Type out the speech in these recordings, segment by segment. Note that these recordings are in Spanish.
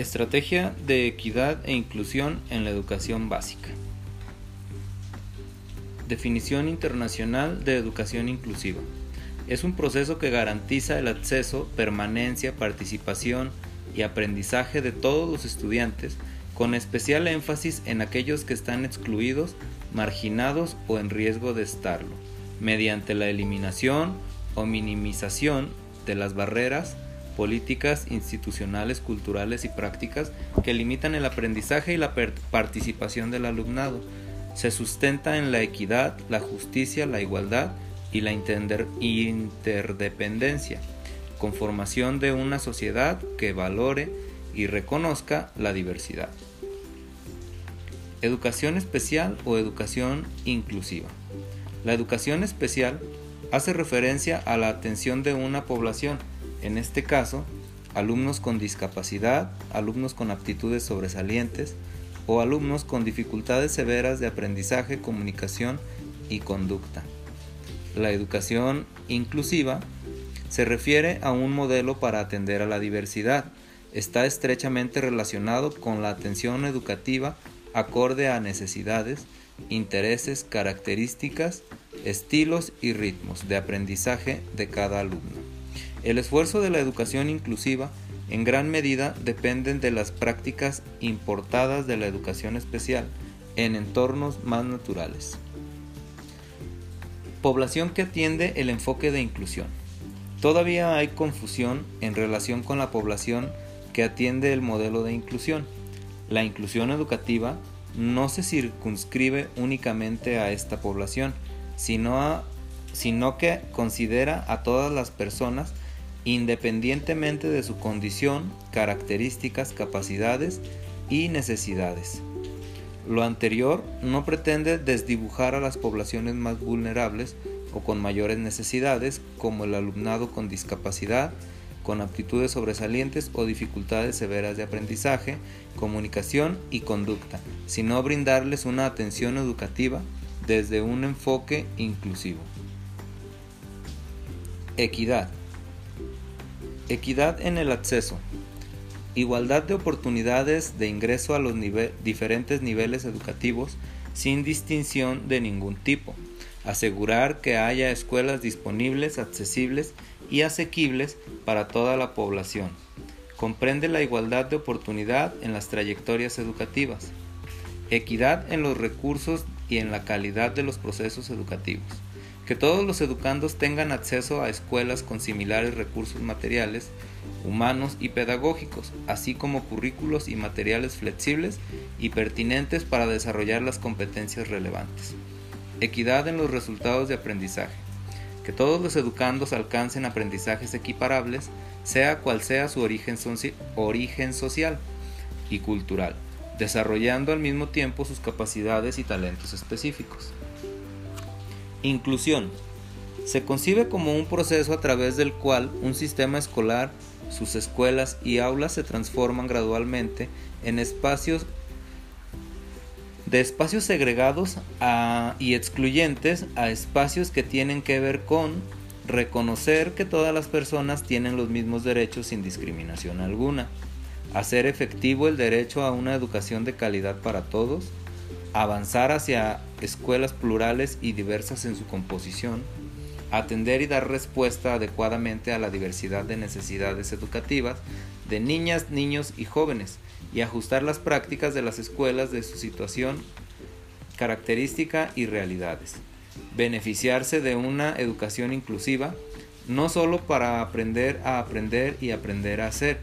Estrategia de equidad e inclusión en la educación básica. Definición internacional de educación inclusiva. Es un proceso que garantiza el acceso, permanencia, participación y aprendizaje de todos los estudiantes, con especial énfasis en aquellos que están excluidos, marginados o en riesgo de estarlo, mediante la eliminación o minimización de las barreras políticas institucionales, culturales y prácticas que limitan el aprendizaje y la participación del alumnado. Se sustenta en la equidad, la justicia, la igualdad y la interdependencia, conformación de una sociedad que valore y reconozca la diversidad. Educación especial o educación inclusiva. La educación especial hace referencia a la atención de una población en este caso, alumnos con discapacidad, alumnos con aptitudes sobresalientes o alumnos con dificultades severas de aprendizaje, comunicación y conducta. La educación inclusiva se refiere a un modelo para atender a la diversidad. Está estrechamente relacionado con la atención educativa acorde a necesidades, intereses, características, estilos y ritmos de aprendizaje de cada alumno. El esfuerzo de la educación inclusiva en gran medida dependen de las prácticas importadas de la educación especial en entornos más naturales. Población que atiende el enfoque de inclusión. Todavía hay confusión en relación con la población que atiende el modelo de inclusión. La inclusión educativa no se circunscribe únicamente a esta población, sino, sino que considera a todas las personas independientemente de su condición, características, capacidades y necesidades. Lo anterior no pretende desdibujar a las poblaciones más vulnerables o con mayores necesidades, como el alumnado con discapacidad, con aptitudes sobresalientes o dificultades severas de aprendizaje, comunicación y conducta, sino brindarles una atención educativa desde un enfoque inclusivo. Equidad. Equidad en el acceso. Igualdad de oportunidades de ingreso a los diferentes niveles educativos sin distinción de ningún tipo. Asegurar que haya escuelas disponibles, accesibles y asequibles para toda la población. Comprende la igualdad de oportunidad en las trayectorias educativas. Equidad en los recursos y en la calidad de los procesos educativos que todos los educandos tengan acceso a escuelas con similares recursos materiales, humanos y pedagógicos, así como currículos y materiales flexibles y pertinentes para desarrollar las competencias relevantes. Equidad en los resultados de aprendizaje. Que todos los educandos alcancen aprendizajes equiparables, sea cual sea su origen, origen social y cultural, desarrollando al mismo tiempo sus capacidades y talentos específicos. Inclusión. Se concibe como un proceso a través del cual un sistema escolar, sus escuelas y aulas se transforman gradualmente en espacios de espacios segregados y excluyentes a espacios que tienen que ver con reconocer que todas las personas tienen los mismos derechos sin discriminación alguna, hacer efectivo el derecho a una educación de calidad para todos, avanzar hacia escuelas plurales y diversas en su composición, atender y dar respuesta adecuadamente a la diversidad de necesidades educativas de niñas, niños y jóvenes y ajustar las prácticas de las escuelas de su situación, característica y realidades. Beneficiarse de una educación inclusiva, no solo para aprender a aprender y aprender a hacer,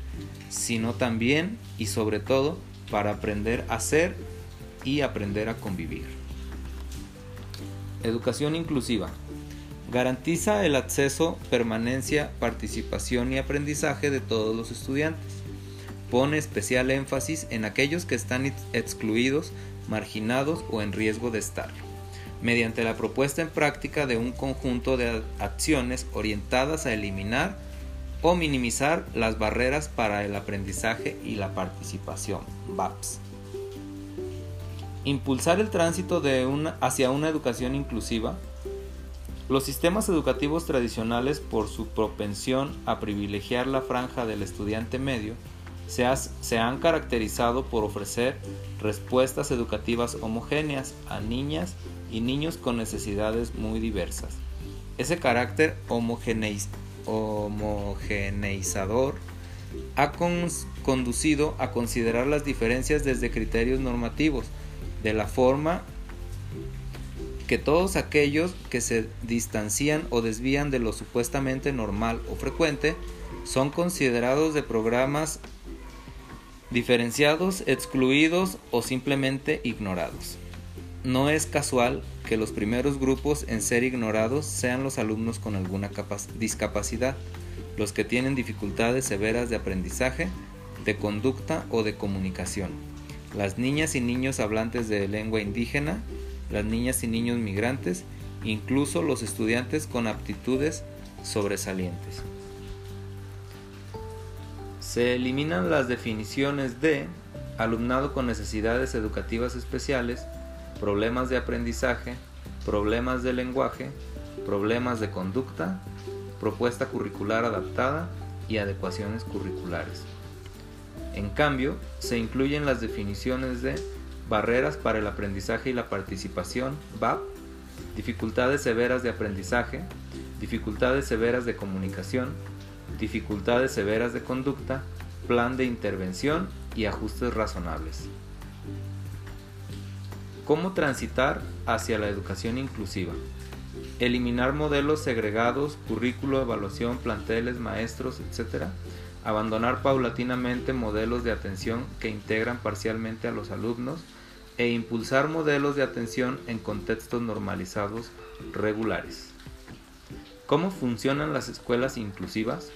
sino también y sobre todo para aprender a ser y aprender a convivir. Educación inclusiva. Garantiza el acceso, permanencia, participación y aprendizaje de todos los estudiantes. Pone especial énfasis en aquellos que están excluidos, marginados o en riesgo de estar, mediante la propuesta en práctica de un conjunto de acciones orientadas a eliminar o minimizar las barreras para el aprendizaje y la participación. Impulsar el tránsito hacia una educación inclusiva. Los sistemas educativos tradicionales, por su propensión a privilegiar la franja del estudiante medio, se, han caracterizado por ofrecer respuestas educativas homogéneas a niñas y niños con necesidades muy diversas. Ese carácter homogeneizador ha conducido a considerar las diferencias desde criterios normativos, de la forma que todos aquellos que se distancian o desvían de lo supuestamente normal o frecuente son considerados de programas diferenciados, excluidos o simplemente ignorados. No es casual que los primeros grupos en ser ignorados sean los alumnos con alguna discapacidad, los que tienen dificultades severas de aprendizaje, de conducta o de comunicación, las niñas y niños hablantes de lengua indígena, las niñas y niños migrantes, incluso los estudiantes con aptitudes sobresalientes. Se eliminan las definiciones de alumnado con necesidades educativas especiales, problemas de aprendizaje, problemas de lenguaje, problemas de conducta, propuesta curricular adaptada y adecuaciones curriculares. En cambio, se incluyen las definiciones de barreras para el aprendizaje y la participación, BAP, dificultades severas de aprendizaje, dificultades severas de comunicación, dificultades severas de conducta, plan de intervención y ajustes razonables. ¿Cómo transitar hacia la educación inclusiva? Eliminar modelos segregados, currículo, evaluación, planteles, maestros, etc. Abandonar paulatinamente modelos de atención que integran parcialmente a los alumnos e impulsar modelos de atención en contextos normalizados regulares. ¿Cómo funcionan las escuelas inclusivas?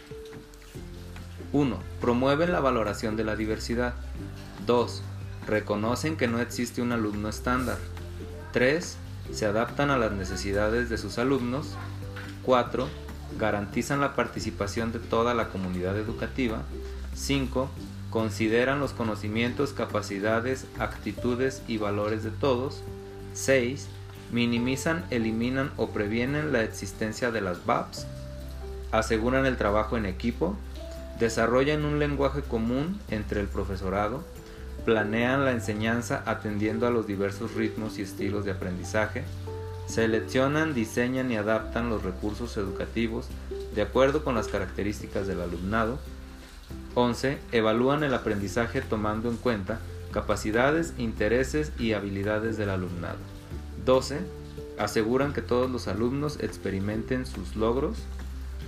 1. Promueven la valoración de la diversidad. 2. Reconocen que no existe un alumno estándar. 3. Se adaptan a las necesidades de sus alumnos. 4. Garantizan la participación de toda la comunidad educativa. 5 consideran los conocimientos, capacidades, actitudes y valores de todos. 6. Minimizan, eliminan o previenen la existencia de las VAPs. Aseguran el trabajo en equipo. Desarrollan un lenguaje común entre el profesorado. Planean la enseñanza atendiendo a los diversos ritmos y estilos de aprendizaje. Seleccionan, diseñan y adaptan los recursos educativos de acuerdo con las características del alumnado 11. Evalúan el aprendizaje tomando en cuenta capacidades, intereses y habilidades del alumnado. 12. Aseguran que todos los alumnos experimenten sus logros.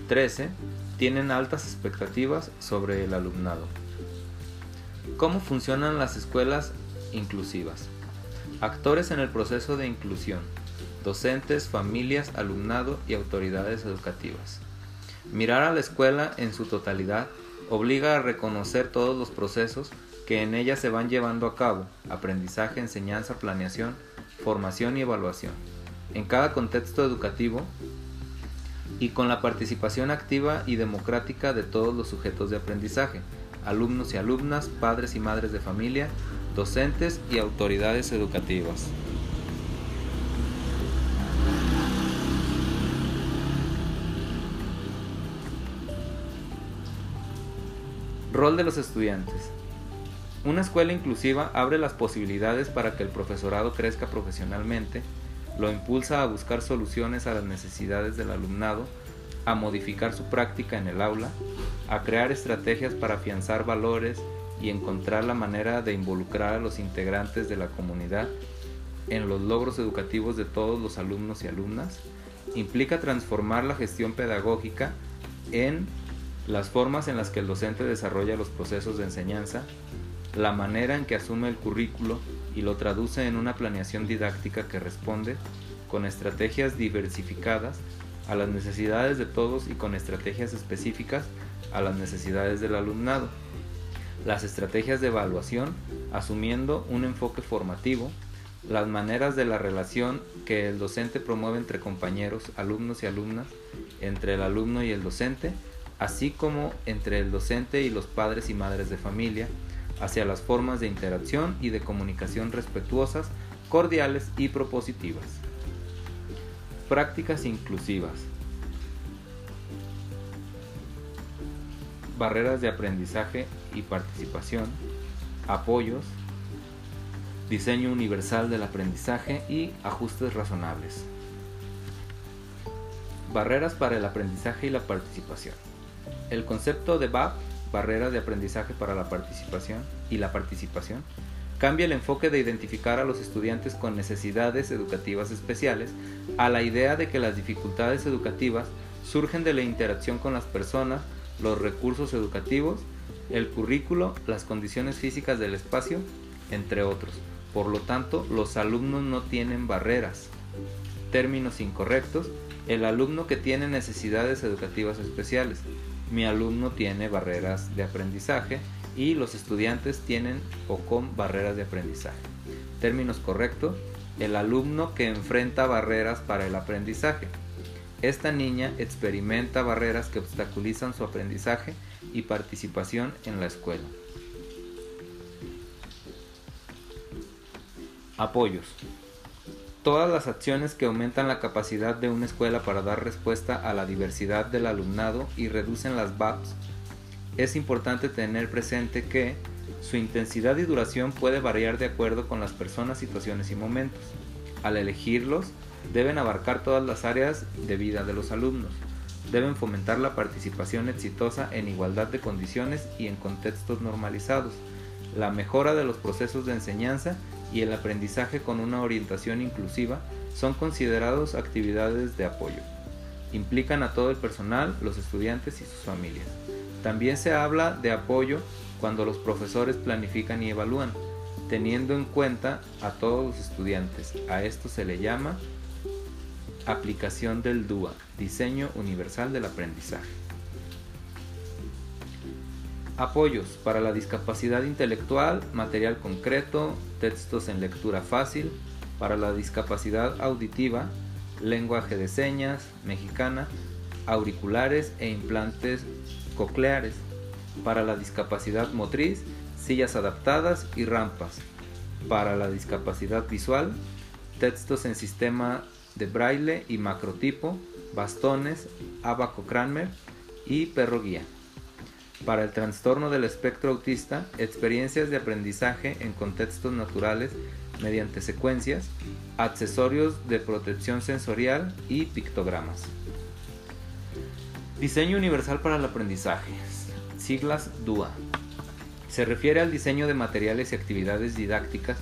13. Tienen altas expectativas sobre el alumnado. ¿Cómo funcionan las escuelas inclusivas? Actores en el proceso de inclusión. Docentes, familias, alumnado y autoridades educativas. Mirar a la escuela en su totalidad obliga a reconocer todos los procesos que en ella se van llevando a cabo, aprendizaje, enseñanza, planeación, formación y evaluación, en cada contexto educativo y con la participación activa y democrática de todos los sujetos de aprendizaje, alumnos y alumnas, padres y madres de familia, docentes y autoridades educativas. Rol de los estudiantes. Una escuela inclusiva abre las posibilidades para que el profesorado crezca profesionalmente, lo impulsa a buscar soluciones a las necesidades del alumnado, a modificar su práctica en el aula, a crear estrategias para afianzar valores y encontrar la manera de involucrar a los integrantes de la comunidad en los logros educativos de todos los alumnos y alumnas, implica transformar la gestión pedagógica en las formas en las que el docente desarrolla los procesos de enseñanza, la manera en que asume el currículo y lo traduce en una planeación didáctica que responde, con estrategias diversificadas, a las necesidades de todos y con estrategias específicas a las necesidades del alumnado. Las estrategias de evaluación, asumiendo un enfoque formativo, las maneras de la relación que el docente promueve entre compañeros, alumnos y alumnas, entre el alumno y el docente, así como entre el docente y los padres y madres de familia, hacia las formas de interacción y de comunicación respetuosas, cordiales y propositivas. Prácticas inclusivas. barreras de aprendizaje y participación, apoyos, diseño universal del aprendizaje y ajustes razonables. Barreras para el aprendizaje y la participación. El concepto de BAP, barreras de aprendizaje para la participación y la participación, cambia el enfoque de identificar a los estudiantes con necesidades educativas especiales a la idea de que las dificultades educativas surgen de la interacción con las personas, los recursos educativos, el currículo, las condiciones físicas del espacio, entre otros. Por lo tanto, los alumnos no tienen barreras. Términos incorrectos. El alumno que tiene necesidades educativas especiales. Mi alumno tiene barreras de aprendizaje y los estudiantes tienen o con barreras de aprendizaje. Términos correctos, el alumno que enfrenta barreras para el aprendizaje. Esta niña experimenta barreras que obstaculizan su aprendizaje y participación en la escuela. Apoyos. Todas las acciones que aumentan la capacidad de una escuela para dar respuesta a la diversidad del alumnado y reducen las VAPs es importante tener presente que su intensidad y duración puede variar de acuerdo con las personas, situaciones y momentos. Al elegirlos, deben abarcar todas las áreas de vida de los alumnos. Deben fomentar la participación exitosa en igualdad de condiciones y en contextos normalizados, la mejora de los procesos de enseñanza y el aprendizaje con una orientación inclusiva son considerados actividades de apoyo. Implican a todo el personal, los estudiantes y sus familias. También se habla de apoyo cuando los profesores planifican y evalúan, teniendo en cuenta a todos los estudiantes. A esto se le llama aplicación del DUA, Diseño Universal del Aprendizaje. Apoyos para la discapacidad intelectual, material concreto, textos en lectura fácil, para la discapacidad auditiva, lenguaje de señas, mexicana, auriculares e implantes cocleares, para la discapacidad motriz, sillas adaptadas y rampas, para la discapacidad visual, textos en sistema de braille y macrotipo, bastones, abaco Cranmer y perro guía. Para el trastorno del espectro autista, experiencias de aprendizaje en contextos naturales mediante secuencias, accesorios de protección sensorial y pictogramas. Diseño Universal para el Aprendizaje, siglas DUA. Se refiere al diseño de materiales y actividades didácticas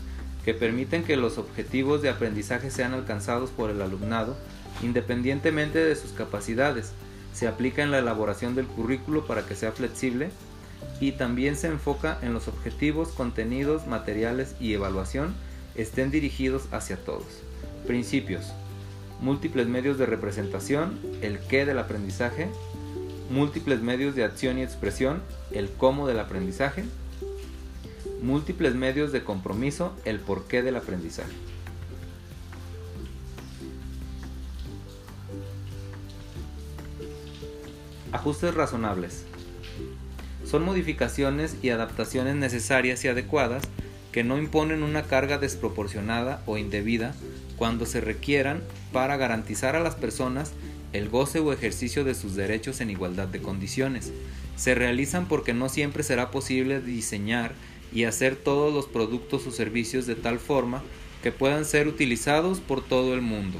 que permiten que los objetivos de aprendizaje sean alcanzados por el alumnado independientemente de sus capacidades. Se aplica en la elaboración del currículo para que sea flexible y también se enfoca en los objetivos, contenidos, materiales y evaluación estén dirigidos hacia todos. Principios. Múltiples medios de representación, el qué del aprendizaje, múltiples medios de acción y expresión, el cómo del aprendizaje, múltiples medios de compromiso, el porqué del aprendizaje. Ajustes razonables. Son modificaciones y adaptaciones necesarias y adecuadas que no imponen una carga desproporcionada o indebida cuando se requieran para garantizar a las personas el goce o ejercicio de sus derechos en igualdad de condiciones. Se realizan porque no siempre será posible diseñar y hacer todos los productos o servicios de tal forma que puedan ser utilizados por todo el mundo.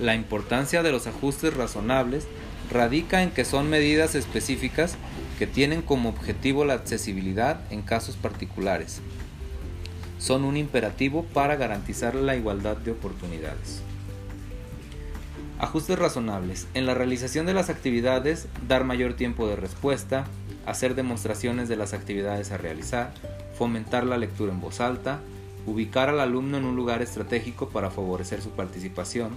La importancia de los ajustes razonables radica en que son medidas específicas que tienen como objetivo la accesibilidad en casos particulares. Son un imperativo para garantizar la igualdad de oportunidades. Ajustes razonables. En la realización de las actividades, dar mayor tiempo de respuesta, hacer demostraciones de las actividades a realizar, fomentar la lectura en voz alta, ubicar al alumno en un lugar estratégico para favorecer su participación,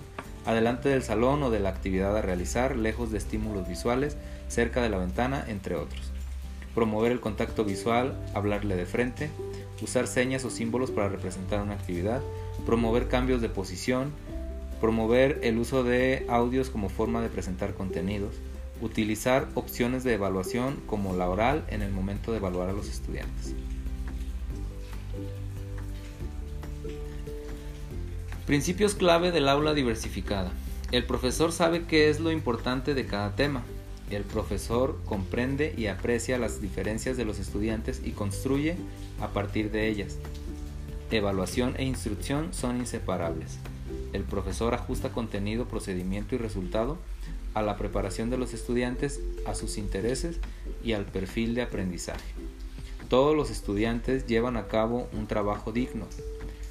adelante del salón o de la actividad a realizar, lejos de estímulos visuales, cerca de la ventana, entre otros. Promover el contacto visual, hablarle de frente, usar señas o símbolos para representar una actividad, promover cambios de posición, promover el uso de audios como forma de presentar contenidos, utilizar opciones de evaluación como la oral en el momento de evaluar a los estudiantes. Principios clave del aula diversificada. El profesor sabe qué es lo importante de cada tema. El profesor comprende y aprecia las diferencias de los estudiantes y construye a partir de ellas. Evaluación e instrucción son inseparables. El profesor ajusta contenido, procedimiento y resultado a la preparación de los estudiantes, a sus intereses y al perfil de aprendizaje. Todos los estudiantes llevan a cabo un trabajo digno.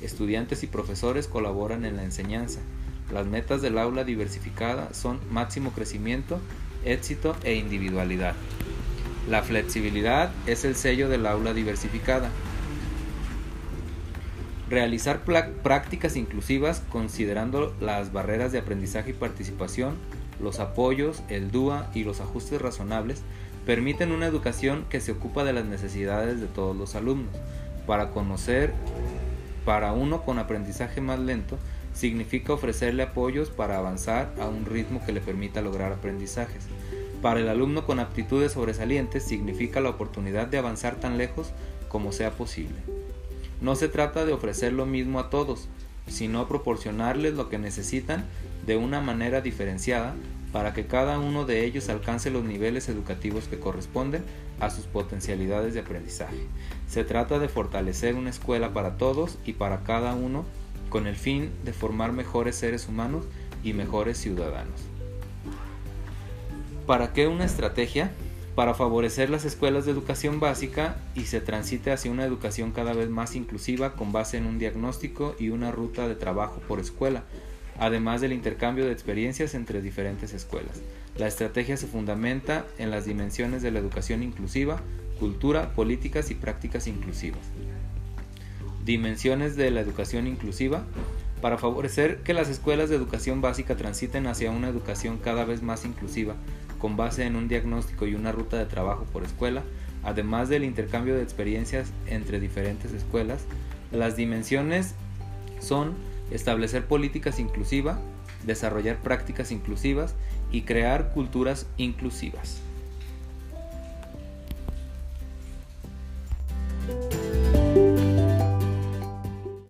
Estudiantes y profesores colaboran en la enseñanza. Las metas del aula diversificada son máximo crecimiento, éxito e individualidad. La flexibilidad es el sello del aula diversificada. Realizar prácticas inclusivas considerando las barreras de aprendizaje y participación, los apoyos, el DUA y los ajustes razonables permiten una educación que se ocupa de las necesidades de todos los alumnos. Para conocer, para uno con aprendizaje más lento, significa ofrecerle apoyos para avanzar a un ritmo que le permita lograr aprendizajes. Para el alumno con aptitudes sobresalientes significa la oportunidad de avanzar tan lejos como sea posible. No se trata de ofrecer lo mismo a todos, sino proporcionarles lo que necesitan de una manera diferenciada para que cada uno de ellos alcance los niveles educativos que corresponden a sus potencialidades de aprendizaje. Se trata de fortalecer una escuela para todos y para cada uno con el fin de formar mejores seres humanos y mejores ciudadanos. ¿Para qué una estrategia? Para favorecer las escuelas de educación básica y se transite hacia una educación cada vez más inclusiva con base en un diagnóstico y una ruta de trabajo por escuela, además del intercambio de experiencias entre diferentes escuelas. La estrategia se fundamenta en las dimensiones de la educación inclusiva, cultura, políticas y prácticas inclusivas. Dimensiones de la educación inclusiva. Para favorecer que las escuelas de educación básica transiten hacia una educación cada vez más inclusiva, con base en un diagnóstico y una ruta de trabajo por escuela, además del intercambio de experiencias entre diferentes escuelas, las dimensiones son establecer políticas inclusivas, desarrollar prácticas inclusivas y crear culturas inclusivas.